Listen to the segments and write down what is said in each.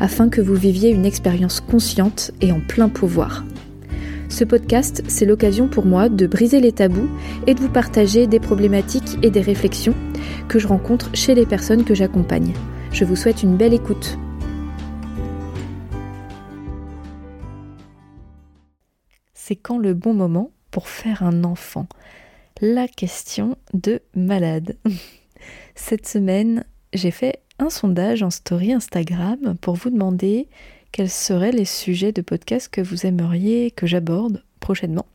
afin que vous viviez une expérience consciente et en plein pouvoir. Ce podcast, c'est l'occasion pour moi de briser les tabous et de vous partager des problématiques et des réflexions que je rencontre chez les personnes que j'accompagne. Je vous souhaite une belle écoute. C'est quand le bon moment pour faire un enfant? La question de malade. Cette semaine, j'ai fait sondage en story Instagram pour vous demander quels seraient les sujets de podcast que vous aimeriez que j'aborde prochainement.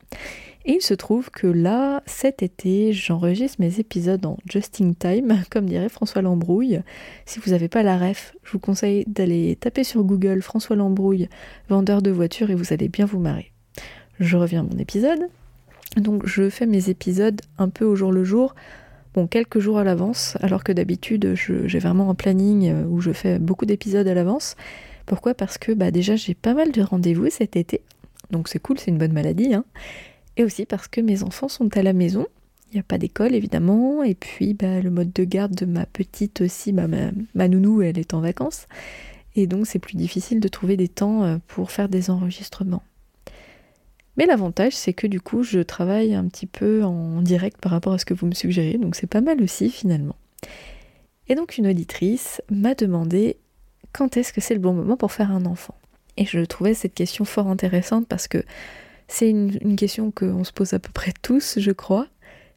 Et il se trouve que là, cet été, j'enregistre mes épisodes en just in time, comme dirait François Lambrouille. Si vous n'avez pas la ref, je vous conseille d'aller taper sur Google François Lambrouille, vendeur de voitures, et vous allez bien vous marrer. Je reviens à mon épisode. Donc je fais mes épisodes un peu au jour le jour, bon, quelques jours à l'avance, alors que d'habitude j'ai vraiment un planning euh, où je fais beaucoup d'épisodes à l'avance. Pourquoi? Parce que bah, déjà j'ai pas mal de rendez-vous cet été, donc c'est cool, c'est une bonne maladie. Hein. Et aussi parce que mes enfants sont à la maison, il n'y a pas d'école évidemment, et puis bah, le mode de garde de ma petite aussi, bah, ma, nounou elle est en vacances, et donc c'est plus difficile de trouver des temps euh, pour faire des enregistrements. Mais l'avantage, c'est que du coup, je travaille un petit peu en direct par rapport à ce que vous me suggérez, donc c'est pas mal aussi finalement. Et donc une auditrice m'a demandé quand est-ce que c'est le bon moment pour faire un enfant. Et je trouvais cette question fort intéressante parce que c'est une, question qu'on se pose à peu près tous, je crois,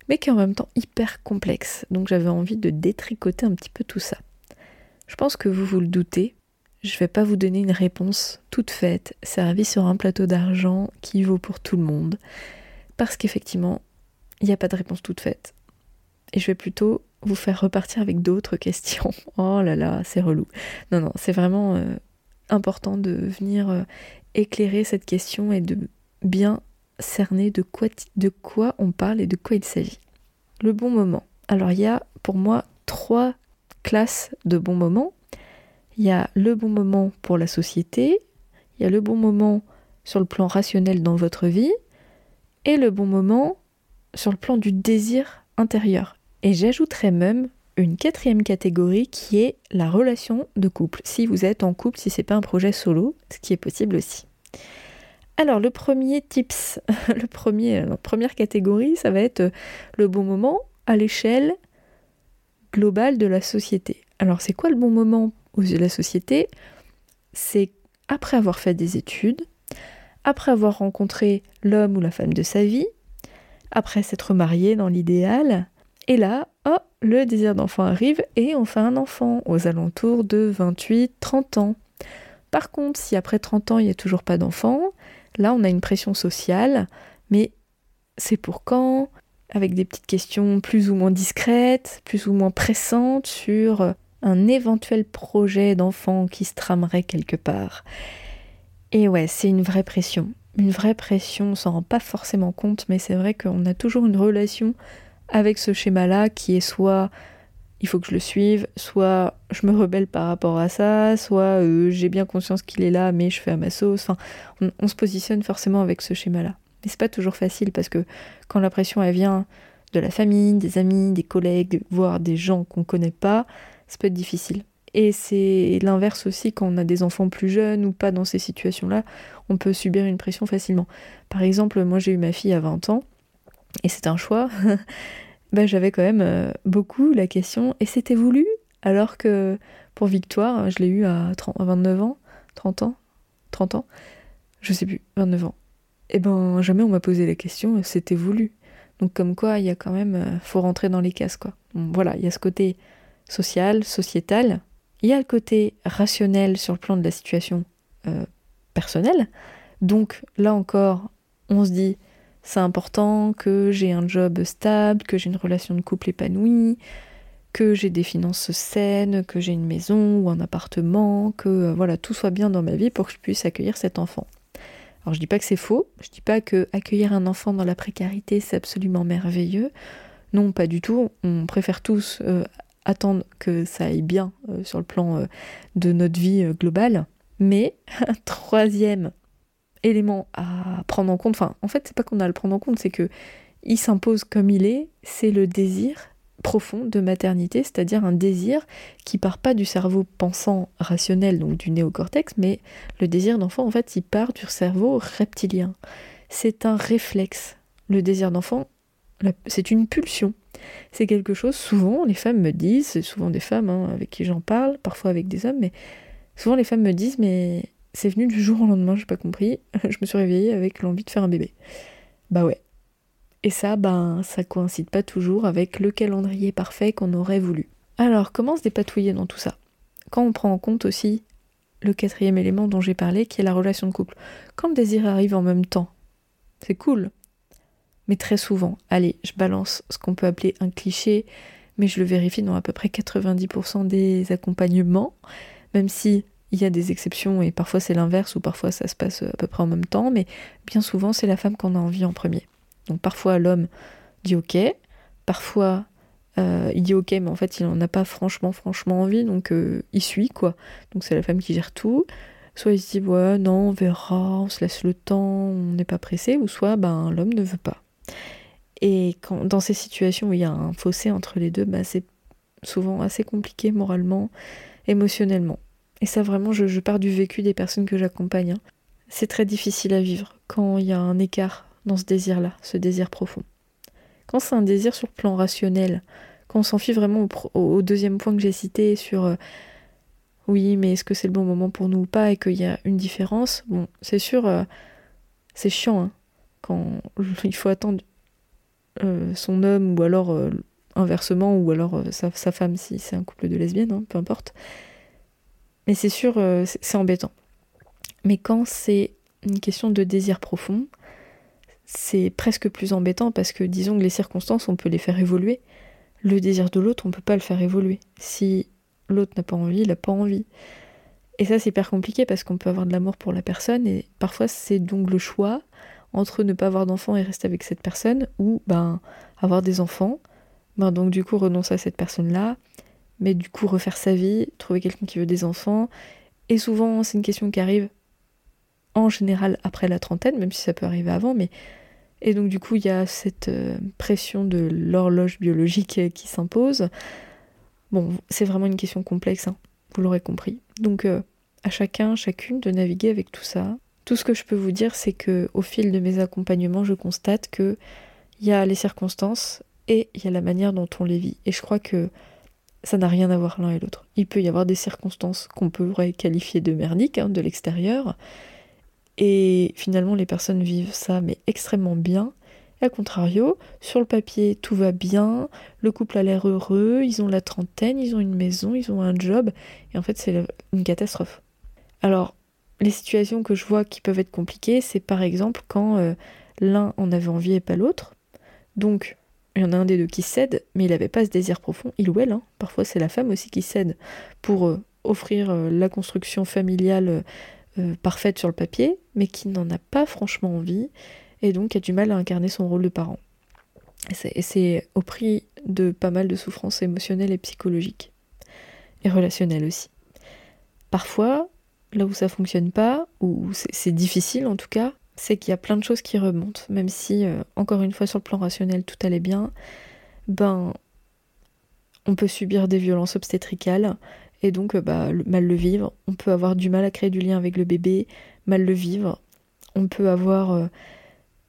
mais qui est en même temps hyper complexe. Donc j'avais envie de détricoter un petit peu tout ça. Je pense que vous vous le doutez, je ne vais pas vous donner une réponse toute faite, servie sur un plateau d'argent qui vaut pour tout le monde. Parce qu'effectivement, il n'y a pas de réponse toute faite. Et je vais plutôt vous faire repartir avec d'autres questions. Oh là là, c'est relou. Non, non, c'est vraiment euh, important de venir euh, éclairer cette question et de bien cerner de quoi, de quoi on parle et de quoi il s'agit. Le bon moment. Alors il y a pour moi trois classes de bons moments il y a le bon moment pour la société, il y a le bon moment sur le plan rationnel dans votre vie, et le bon moment sur le plan du désir intérieur. Et j'ajouterais même une quatrième catégorie qui est la relation de couple. Si vous êtes en couple, si c'est pas un projet solo, ce qui est possible aussi. Alors le premier tips, le premier, la première catégorie, ça va être le bon moment à l'échelle globale de la société. Alors c'est quoi le bon moment aux yeux de la société, c'est après avoir fait des études, après avoir rencontré l'homme ou la femme de sa vie, après s'être marié dans l'idéal, et là, oh, le désir d'enfant arrive et on fait un enfant aux alentours de 28-30 ans. Par contre, si après 30 ans il n'y a toujours pas d'enfant, là on a une pression sociale, mais c'est pour quand? Avec des petites questions plus ou moins discrètes, plus ou moins pressantes sur un éventuel projet d'enfant qui se tramerait quelque part. Et ouais, c'est une vraie pression. Une vraie pression, on s'en rend pas forcément compte, mais c'est vrai qu'on a toujours une relation avec ce schéma-là qui est soit il faut que je le suive, soit je me rebelle par rapport à ça, soit euh, j'ai bien conscience qu'il est là, mais je fais à ma sauce. Enfin, on, se positionne forcément avec ce schéma-là. Mais c'est pas toujours facile parce que quand la pression elle vient de la famille, des amis, des collègues, voire des gens qu'on connaît pas, ça peut être difficile. Et c'est l'inverse aussi quand on a des enfants plus jeunes ou pas dans ces situations-là, on peut subir une pression facilement. Par exemple, moi j'ai eu ma fille à 20 ans, et c'est un choix. ben, j'avais quand même euh, beaucoup la question, et c'était voulu? Alors que pour Victoire, je l'ai eu à, 29 ans, 30 ans, 30 ans, je sais plus, 29 ans. Et eh ben jamais on m'a posé la question, c'était voulu? Donc comme quoi, il y a quand même, euh, faut rentrer dans les cases quoi. voilà, il y a ce côté social, sociétal. Il y a le côté rationnel sur le plan de la situation euh, personnelle. Donc là encore, on se dit, c'est important que j'ai un job stable, que j'ai une relation de couple épanouie, que j'ai des finances saines, que j'ai une maison ou un appartement, que euh, voilà, tout soit bien dans ma vie pour que je puisse accueillir cet enfant. Alors je dis pas que c'est faux, je dis pas que accueillir un enfant dans la précarité c'est absolument merveilleux. Non, pas du tout. On préfère tous euh, attendre que ça aille bien euh, sur le plan de notre vie globale. Mais un troisième élément à prendre en compte, enfin en fait c'est pas qu'on a à le prendre en compte, c'est que il s'impose comme il est, c'est le désir profond de maternité, c'est-à-dire un désir qui part pas du cerveau pensant rationnel, donc du néocortex, mais le désir d'enfant, en fait, il part du cerveau reptilien. C'est un réflexe. Le désir d'enfant, c'est une pulsion. C'est quelque chose, souvent, les femmes me disent, c'est souvent des femmes hein, avec qui j'en parle, parfois avec des hommes, mais souvent les femmes me disent, mais c'est venu du jour au lendemain, j'ai pas compris, je me suis réveillée avec l'envie de faire un bébé. Bah ouais, et ça, ben, ça coïncide pas toujours avec le calendrier parfait qu'on aurait voulu. Alors, comment se dépatouiller dans tout ça? Quand on prend en compte aussi le quatrième élément dont j'ai parlé, qui est la relation de couple. Quand le désir arrive en même temps, c'est cool. Mais très souvent, allez, je balance ce qu'on peut appeler un cliché, mais je le vérifie dans à peu près 90% des accompagnements, même si il y a des exceptions et parfois c'est l'inverse ou parfois ça se passe à peu près en même temps, mais bien souvent c'est la femme qu'on a envie en premier. Donc parfois l'homme dit ok, parfois euh, il dit ok, mais en fait il n'en a pas franchement, franchement envie, donc euh, il suit quoi. Donc c'est la femme qui gère tout. Soit il se dit ouais, non, on verra, on se laisse le temps, on n'est pas pressé, ou soit ben l'homme ne veut pas. Et quand, dans ces situations où il y a un fossé entre les deux, ben, c'est souvent assez compliqué moralement, émotionnellement. Et ça vraiment, je, pars du vécu des personnes que j'accompagne. Hein. C'est très difficile à vivre quand il y a un écart dans ce désir-là, ce désir profond. Quand c'est un désir sur le plan rationnel, quand on s'enfuit vraiment au, deuxième point que j'ai cité sur euh, oui, mais est-ce que c'est le bon moment pour nous ou pas, et qu'il y a une différence, bon, c'est sûr, euh, c'est chiant, hein, quand il faut attendre euh, son homme, ou alors inversement, ou alors sa, femme si c'est un couple de lesbiennes, hein, peu importe. Mais c'est sûr, c'est embêtant. Mais quand c'est une question de désir profond, c'est presque plus embêtant parce que disons que les circonstances, on peut les faire évoluer. Le désir de l'autre, on peut pas le faire évoluer. Si l'autre n'a pas envie, il n'a pas envie. Et ça, c'est hyper compliqué parce qu'on peut avoir de l'amour pour la personne et parfois c'est donc le choix entre ne pas avoir d'enfants et rester avec cette personne ou ben avoir des enfants, ben donc du coup renoncer à cette personne-là, mais du coup refaire sa vie, trouver quelqu'un qui veut des enfants. Et souvent, c'est une question qui arrive en général après la trentaine, même si ça peut arriver avant, mais et donc du coup il y a cette euh, pression de l'horloge biologique qui s'impose. Bon, c'est vraiment une question complexe, hein, vous l'aurez compris. Donc euh, à chacun, chacune de naviguer avec tout ça. Tout ce que je peux vous dire, c'est que au fil de mes accompagnements, je constate que il y a les circonstances et il y a la manière dont on les vit. Et je crois que ça n'a rien à voir l'un et l'autre. Il peut y avoir des circonstances qu'on pourrait qualifier de merdiques hein, de l'extérieur, et finalement, les personnes vivent ça, mais extrêmement bien. À contrario, sur le papier, tout va bien, le couple a l'air heureux, ils ont la trentaine, ils ont une maison, ils ont un job, et en fait, c'est une catastrophe. Alors, les situations que je vois qui peuvent être compliquées, c'est par exemple quand euh, l'un en avait envie et pas l'autre. Donc, il y en a un des deux qui cède, mais il n'avait pas ce désir profond, il ou elle. Hein. Parfois, c'est la femme aussi qui cède pour euh, offrir euh, la construction familiale parfaite sur le papier, mais qui n'en a pas franchement envie, et donc a du mal à incarner son rôle de parent. Et c'est au prix de pas mal de souffrances émotionnelles et psychologiques, et relationnelles aussi. Parfois, là où ça fonctionne pas, ou c'est difficile en tout cas, c'est qu'il y a plein de choses qui remontent, même si, euh, encore une fois, sur le plan rationnel, tout allait bien, ben, on peut subir des violences obstétricales, et donc euh, bah, mal le vivre. On peut avoir du mal à créer du lien avec le bébé, mal le vivre. On peut avoir euh,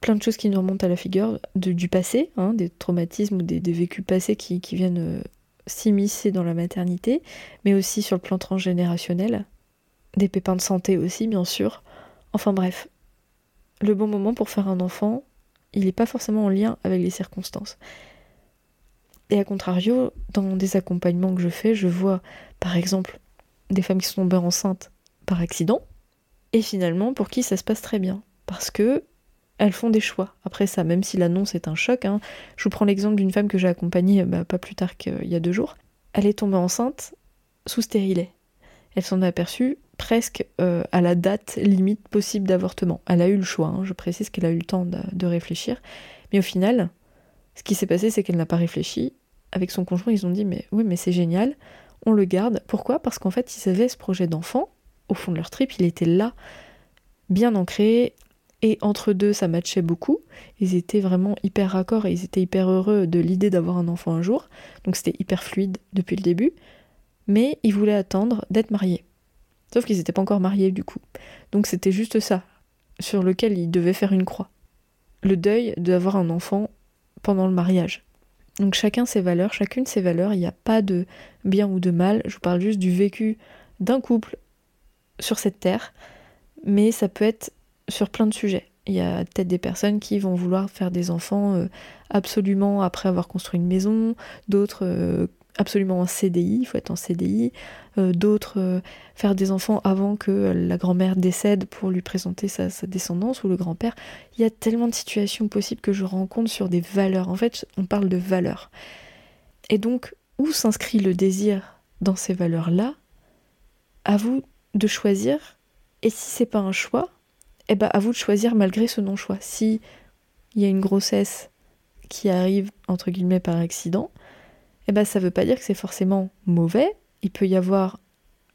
plein de choses qui nous remontent à la figure du passé, hein, des traumatismes ou des, vécus passés qui, viennent s'immiscer dans la maternité, mais aussi sur le plan transgénérationnel, des pépins de santé aussi bien sûr. Enfin bref, le bon moment pour faire un enfant, il n'est pas forcément en lien avec les circonstances. Et à contrario, dans des accompagnements que je fais, je vois par exemple des femmes qui sont tombées enceintes par accident, et finalement pour qui ça se passe très bien. Parce que elles font des choix. Après ça, même si l'annonce est un choc, hein, je vous prends l'exemple d'une femme que j'ai accompagnée bah, pas plus tard qu'il y a deux jours. elle est tombée enceinte sous stérilet. Elle s'en est aperçue presque euh, à la date limite possible d'avortement. Elle a eu le choix, hein. je précise qu'elle a eu le temps de, réfléchir. Mais au final, ce qui s'est passé, c'est qu'elle n'a pas réfléchi. Avec son conjoint, ils ont dit Mais oui, mais c'est génial, on le garde. Pourquoi? Parce qu'en fait, ils avaient ce projet d'enfant. Au fond de leur trip, il était là, bien ancré. Et entre deux, ça matchait beaucoup. Ils étaient vraiment hyper raccords et ils étaient hyper heureux de l'idée d'avoir un enfant un jour. Donc c'était hyper fluide depuis le début. Mais ils voulaient attendre d'être mariés. Sauf qu'ils n'étaient pas encore mariés du coup. Donc c'était juste ça, sur lequel ils devaient faire une croix. Le deuil d'avoir un enfant pendant le mariage. Donc chacun ses valeurs, chacune ses valeurs, il n'y a pas de bien ou de mal, je vous parle juste du vécu d'un couple sur cette terre, mais ça peut être sur plein de sujets. Il y a peut-être des personnes qui vont vouloir faire des enfants euh, absolument après avoir construit une maison, d'autres euh, absolument en CDI, il faut être en CDI, euh, d'autres euh, faire des enfants avant que la grand-mère décède pour lui présenter sa, descendance ou le grand-père. Il y a tellement de situations possibles que je rencontre sur des valeurs. En fait, on parle de valeurs. Et donc, où s'inscrit le désir dans ces valeurs-là? À vous de choisir. Et si c'est pas un choix, eh ben à vous de choisir malgré ce non-choix. Si il y a une grossesse qui arrive entre guillemets par accident, eh ben, ça ne veut pas dire que c'est forcément mauvais. Il peut y avoir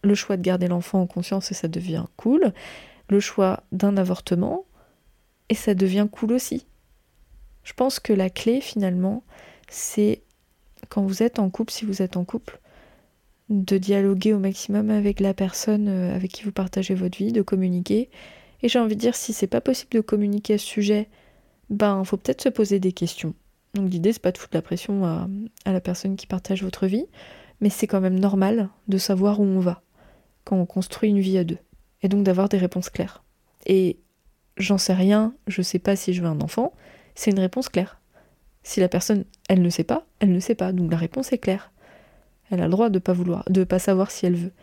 le choix de garder l'enfant en conscience et ça devient cool, le choix d'un avortement et ça devient cool aussi. Je pense que la clé finalement, c'est quand vous êtes en couple, si vous êtes en couple, de dialoguer au maximum avec la personne euh, avec qui vous partagez votre vie, de communiquer. Et j'ai envie de dire, si c'est pas possible de communiquer à ce sujet, ben faut peut-être se poser des questions. Donc l'idée, c'est pas de foutre la pression à, la personne qui partage votre vie, mais c'est quand même normal de savoir où on va quand on construit une vie à deux. Et donc d'avoir des réponses claires. Et j'en sais rien, je sais pas si je veux un enfant, c'est une réponse claire. Si la personne, elle ne sait pas, elle ne sait pas, donc la réponse est claire. Elle a le droit de pas vouloir, de pas savoir si elle veut.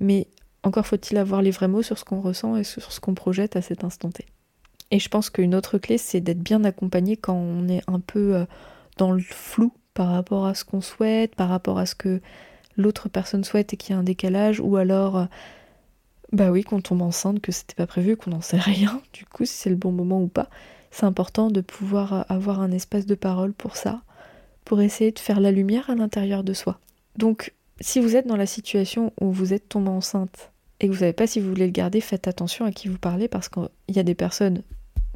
Mais encore faut-il avoir les vrais mots sur ce qu'on ressent et sur ce qu'on projette à cet instant T. Et je pense qu'une autre clé, c'est d'être bien accompagné quand on est un peu euh, dans le flou par rapport à ce qu'on souhaite, par rapport à ce que l'autre personne souhaite et qu'il y a un décalage, ou alors, euh, bah oui, qu'on tombe enceinte, que c'était pas prévu, qu'on n'en sait rien, du coup, si c'est le bon moment ou pas. C'est important de pouvoir euh, avoir un espace de parole pour ça, pour essayer de faire la lumière à l'intérieur de soi. Donc, si vous êtes dans la situation où vous êtes tombée enceinte et que vous ne savez pas si vous voulez le garder, faites attention à qui vous parlez parce qu'il y a des personnes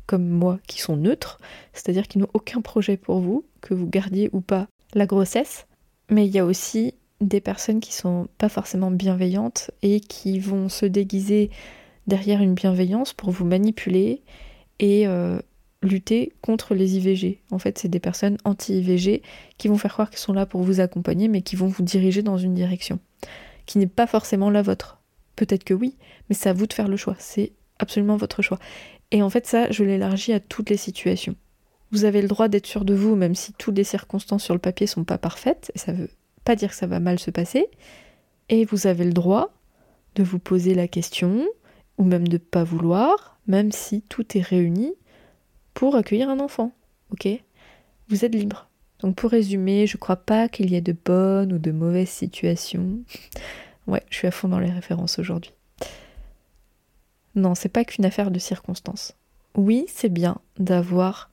comme moi qui sont neutres, c'est-à-dire qui n'ont aucun projet pour vous, que vous gardiez ou pas la grossesse. Mais il y a aussi des personnes qui sont pas forcément bienveillantes et qui vont se déguiser derrière une bienveillance pour vous manipuler et euh, lutter contre les IVG. En fait, c'est des personnes anti-IVG qui vont faire croire qu'ils sont là pour vous accompagner, mais qui vont vous diriger dans une direction qui n'est pas forcément la vôtre. Peut-être que oui, mais c'est à vous de faire le choix. C'est absolument votre choix. Et en fait, ça, je l'élargis à toutes les situations. Vous avez le droit d'être sûr de vous, même si toutes les circonstances sur le papier sont pas parfaites, et ça veut pas dire que ça va mal se passer. Et vous avez le droit de vous poser la question, ou même de pas vouloir, même si tout est réuni pour accueillir un enfant. Ok? Vous êtes libre. Donc pour résumer, je crois pas qu'il y ait de bonnes ou de mauvaises situations. ouais, je suis à fond dans les références aujourd'hui. Non, c'est pas qu'une affaire de circonstances. Oui, c'est bien d'avoir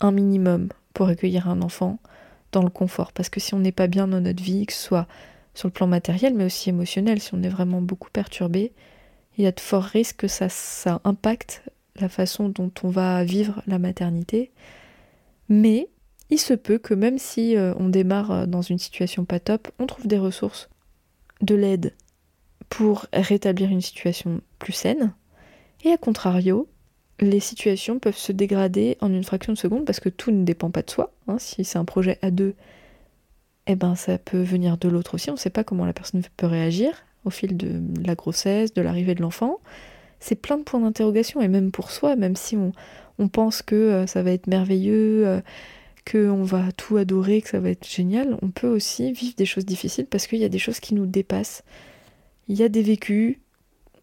un minimum pour accueillir un enfant dans le confort, parce que si on n'est pas bien dans notre vie, que ce soit sur le plan matériel, mais aussi émotionnel, si on est vraiment beaucoup perturbé, il y a de forts risques que ça, ça impacte la façon dont on va vivre la maternité. Mais il se peut que même si euh, on démarre euh, dans une situation pas top, on trouve des ressources, de l'aide pour rétablir une situation plus saine, et à contrario, les situations peuvent se dégrader en une fraction de seconde parce que tout ne dépend pas de soi. Hein. Si c'est un projet à deux, eh ben ça peut venir de l'autre aussi. On ne sait pas comment la personne peut réagir au fil de la grossesse, de l'arrivée de l'enfant. C'est plein de points d'interrogation et même pour soi, même si on, pense que euh, ça va être merveilleux, euh, qu'on va tout adorer, que ça va être génial, on peut aussi vivre des choses difficiles parce qu'il y a des choses qui nous dépassent. Il y a des vécus,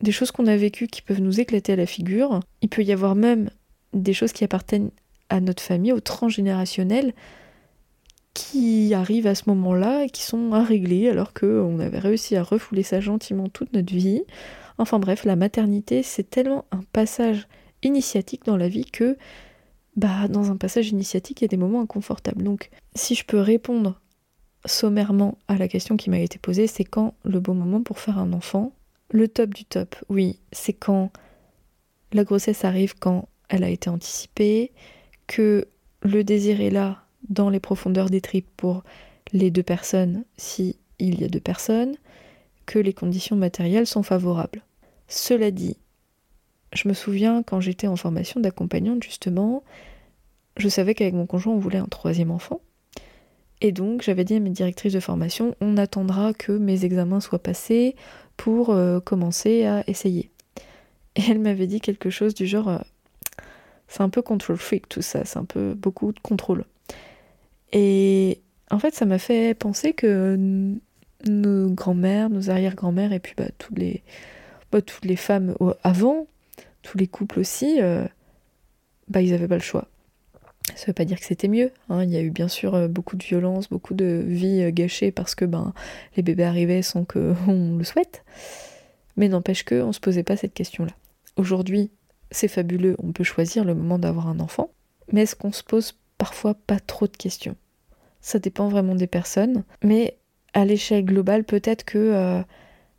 des choses qu'on a vécues qui peuvent nous éclater à la figure. Il peut y avoir même des choses qui appartiennent à notre famille, au transgénérationnel, qui arrivent à ce moment-là et qui sont à régler alors qu'on avait réussi à refouler ça gentiment toute notre vie. Enfin bref, la maternité, c'est tellement un passage initiatique dans la vie que bah dans un passage initiatique, il y a des moments inconfortables. Donc si je peux répondre sommairement à la question qui m'a été posée, c'est quand le bon moment pour faire un enfant? Le top du top, oui, c'est quand la grossesse arrive quand elle a été anticipée, que le désir est là dans les profondeurs des tripes pour les deux personnes si y a deux personnes, que les conditions matérielles sont favorables. Cela dit, je me souviens quand j'étais en formation d'accompagnante justement, je savais qu'avec mon conjoint on voulait un troisième enfant. Et donc j'avais dit à mes directrices de formation, on attendra que mes examens soient passés pour euh, commencer à essayer. Et elle m'avait dit quelque chose du genre, euh, c'est un peu control freak tout ça, c'est un peu beaucoup de contrôle. Et en fait ça m'a fait penser que nos grands-mères, nos arrière-grands-mères et puis bah, toutes, les, bah, toutes les femmes avant, tous les couples aussi, euh, bah, ils n'avaient pas le choix. Ça veut pas dire que c'était mieux. Hein. Il y a eu bien sûr euh, beaucoup de violence, beaucoup de vies euh, gâchées parce que ben, les bébés arrivaient sans qu'on le souhaite. Mais n'empêche que on se posait pas cette question-là. Aujourd'hui, c'est fabuleux, on peut choisir le moment d'avoir un enfant, mais est-ce qu'on se pose parfois pas trop de questions? Ça dépend vraiment des personnes, mais à l'échelle globale, peut-être que euh,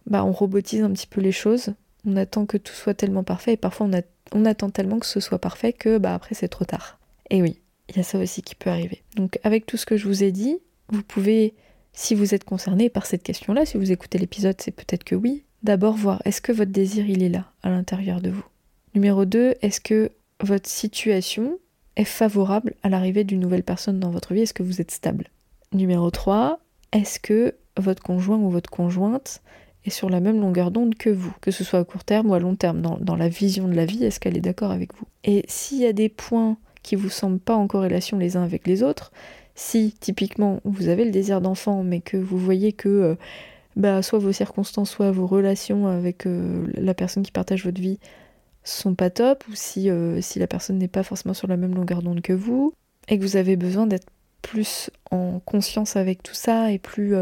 bah, on robotise un petit peu les choses. On attend que tout soit tellement parfait et parfois on, on attend tellement que ce soit parfait que bah, après c'est trop tard. Et oui, il y a ça aussi qui peut arriver. Donc avec tout ce que je vous ai dit, vous pouvez, si vous êtes concerné par cette question-là, si vous écoutez l'épisode, c'est peut-être que oui, d'abord voir est-ce que votre désir il est là, à l'intérieur de vous? Numéro 2, est-ce que votre situation est favorable à l'arrivée d'une nouvelle personne dans votre vie? Est-ce que vous êtes stable? Numéro 3, est-ce que votre conjoint ou votre conjointe est sur la même longueur d'onde que vous, que ce soit à court terme ou à long terme, dans, dans la vision de la vie, est-ce qu'elle est d'accord avec vous? Et s'il y a des points qui vous semblent pas en corrélation les uns avec les autres, si typiquement vous avez le désir d'enfant mais que vous voyez que euh, bah, soit vos circonstances, soit vos relations avec euh, la personne qui partage votre vie sont pas top, ou si, euh, si la personne n'est pas forcément sur la même longueur d'onde que vous, et que vous avez besoin d'être plus en conscience avec tout ça et plus,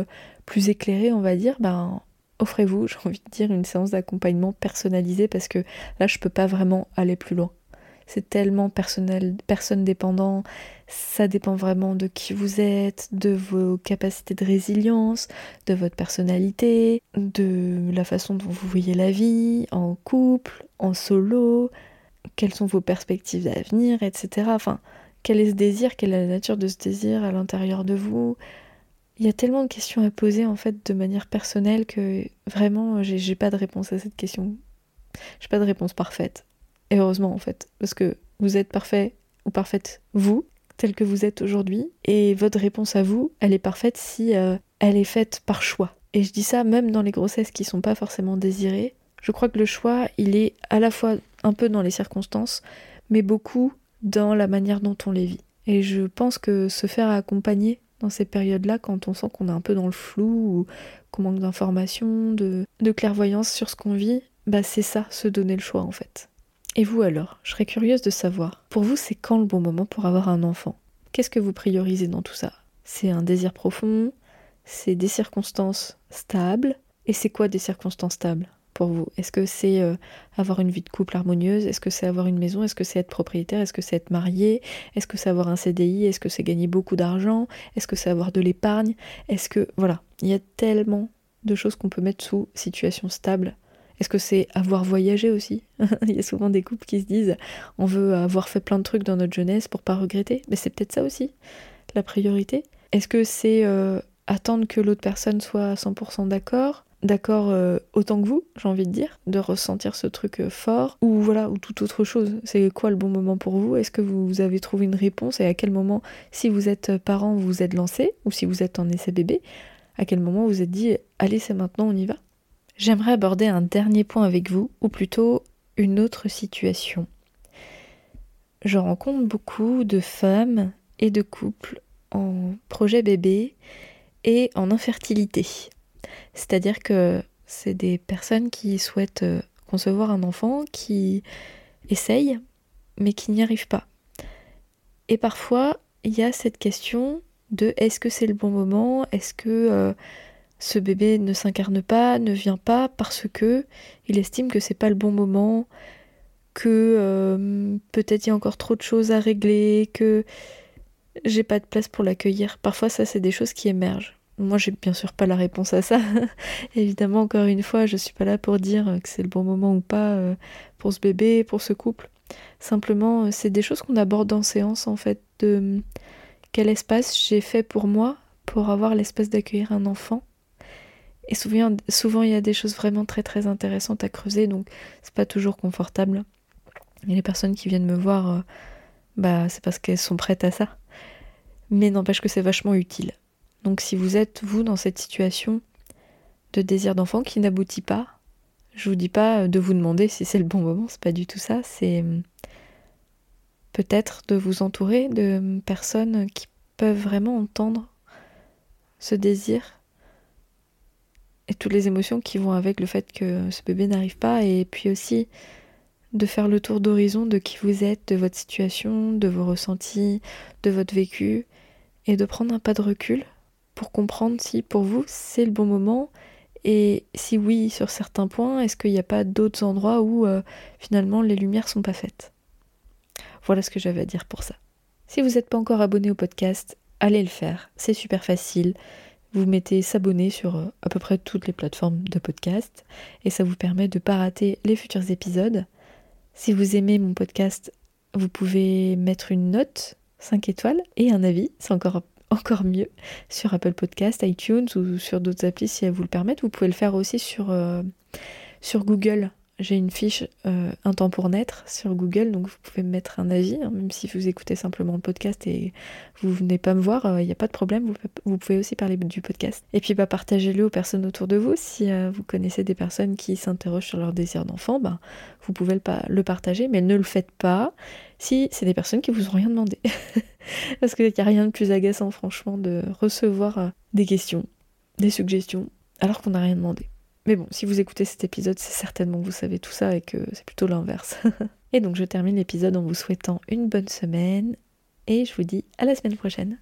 plus éclairé, on va dire, ben offrez-vous, j'ai envie de dire, une séance d'accompagnement personnalisée parce que là je peux pas vraiment aller plus loin c'est tellement personnel, personne dépendant. Ça dépend vraiment de qui vous êtes, de vos capacités de résilience, de votre personnalité, de la façon dont vous voyez la vie, en couple, en solo, quelles sont vos perspectives d'avenir, etc. Enfin, quel est ce désir, quelle est la nature de ce désir à l'intérieur de vous? Il y a tellement de questions à poser en fait de manière personnelle que vraiment j'ai pas de réponse à cette question. J'ai pas de réponse parfaite. Et heureusement en fait, parce que vous êtes parfait ou parfaite vous, tel que vous êtes aujourd'hui, et votre réponse à vous, elle est parfaite si euh, elle est faite par choix. Et je dis ça même dans les grossesses qui sont pas forcément désirées. Je crois que le choix, il est à la fois un peu dans les circonstances, mais beaucoup dans la manière dont on les vit. Et je pense que se faire accompagner dans ces périodes-là, quand on sent qu'on est un peu dans le flou ou qu'on manque d'informations, de, de clairvoyance sur ce qu'on vit, bah c'est ça, se donner le choix en fait. Et vous alors Je serais curieuse de savoir. Pour vous, c'est quand le bon moment pour avoir un enfant? Qu'est-ce que vous priorisez dans tout ça? C'est un désir profond? C'est des circonstances stables? Et c'est quoi des circonstances stables pour vous? Est-ce que c'est euh, avoir une vie de couple harmonieuse? Est-ce que c'est avoir une maison? Est-ce que c'est être propriétaire? Est-ce que c'est être marié? Est-ce que c'est avoir un CDI Est-ce que c'est gagner beaucoup d'argent? Est-ce que c'est avoir de l'épargne? Est-ce que... Voilà, il y a tellement de choses qu'on peut mettre sous situation stable est-ce que c'est avoir voyagé aussi Il y a souvent des couples qui se disent on veut avoir fait plein de trucs dans notre jeunesse pour pas regretter. Mais c'est peut-être ça aussi, la priorité. Est-ce que c'est euh, attendre que l'autre personne soit à 100% d'accord D'accord euh, autant que vous, j'ai envie de dire, de ressentir ce truc euh, fort, ou voilà, ou toute autre chose? C'est quoi le bon moment pour vous? Est-ce que vous avez trouvé une réponse et à quel moment, si vous êtes parent, vous êtes lancé, ou si vous êtes en essai bébé, à quel moment vous êtes dit allez, c'est maintenant, on y va? J'aimerais aborder un dernier point avec vous, ou plutôt une autre situation. Je rencontre beaucoup de femmes et de couples en projet bébé et en infertilité. C'est-à-dire que c'est des personnes qui souhaitent euh, concevoir un enfant, qui essayent, mais qui n'y arrivent pas. Et parfois, il y a cette question de est-ce que c'est le bon moment, est-ce que euh, ce bébé ne s'incarne pas, ne vient pas parce que il estime que c'est pas le bon moment, que euh, peut-être il y a encore trop de choses à régler, que j'ai pas de place pour l'accueillir. Parfois ça c'est des choses qui émergent. Moi j'ai bien sûr pas la réponse à ça. Évidemment encore une fois je suis pas là pour dire que c'est le bon moment ou pas euh, pour ce bébé, pour ce couple. Simplement c'est des choses qu'on aborde en séance en fait de quel espace j'ai fait pour moi pour avoir l'espace d'accueillir un enfant. Et souvent, souvent, il y a des choses vraiment très très intéressantes à creuser, donc c'est pas toujours confortable. Et les personnes qui viennent me voir, euh, bah c'est parce qu'elles sont prêtes à ça. Mais n'empêche que c'est vachement utile. Donc si vous êtes, vous, dans cette situation de désir d'enfant qui n'aboutit pas, je vous dis pas de vous demander si c'est le bon moment, c'est pas du tout ça, c'est peut-être de vous entourer de personnes qui peuvent vraiment entendre ce désir toutes les émotions qui vont avec le fait que ce bébé n'arrive pas et puis aussi de faire le tour d'horizon de qui vous êtes, de votre situation, de vos ressentis, de votre vécu et de prendre un pas de recul pour comprendre si pour vous c'est le bon moment et si oui sur certains points, est-ce qu'il n'y a pas d'autres endroits où euh, finalement les lumières sont pas faites? Voilà ce que j'avais à dire pour ça. Si vous n'êtes pas encore abonné au podcast, allez le faire, c'est super facile. Vous mettez s'abonner sur euh, à peu près toutes les plateformes de podcast et ça vous permet de ne pas rater les futurs épisodes. Si vous aimez mon podcast, vous pouvez mettre une note 5 étoiles et un avis, c'est encore, mieux, sur Apple Podcast, iTunes ou sur d'autres applis si elles vous le permettent. Vous pouvez le faire aussi sur, euh, sur Google j'ai une fiche euh, Un temps pour naître sur Google, donc vous pouvez me mettre un avis, hein, même si vous écoutez simplement le podcast et vous venez pas me voir, il euh, n'y a pas de problème, vous, pouvez aussi parler du podcast. Et puis bah, partagez-le aux personnes autour de vous. Si euh, vous connaissez des personnes qui s'interrogent sur leur désir d'enfant, bah, vous pouvez le, le, partager, mais ne le faites pas si c'est des personnes qui vous ont rien demandé. Parce qu'il n'y a rien de plus agaçant, franchement, de recevoir des questions, des suggestions, alors qu'on n'a rien demandé. Mais bon, si vous écoutez cet épisode, c'est certainement que vous savez tout ça et que c'est plutôt l'inverse. et donc je termine l'épisode en vous souhaitant une bonne semaine et je vous dis à la semaine prochaine.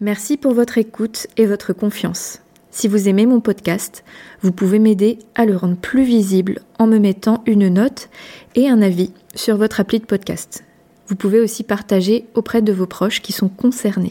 Merci pour votre écoute et votre confiance. Si vous aimez mon podcast, vous pouvez m'aider à le rendre plus visible en me mettant une note et un avis sur votre appli de podcast. Vous pouvez aussi partager auprès de vos proches qui sont concernés.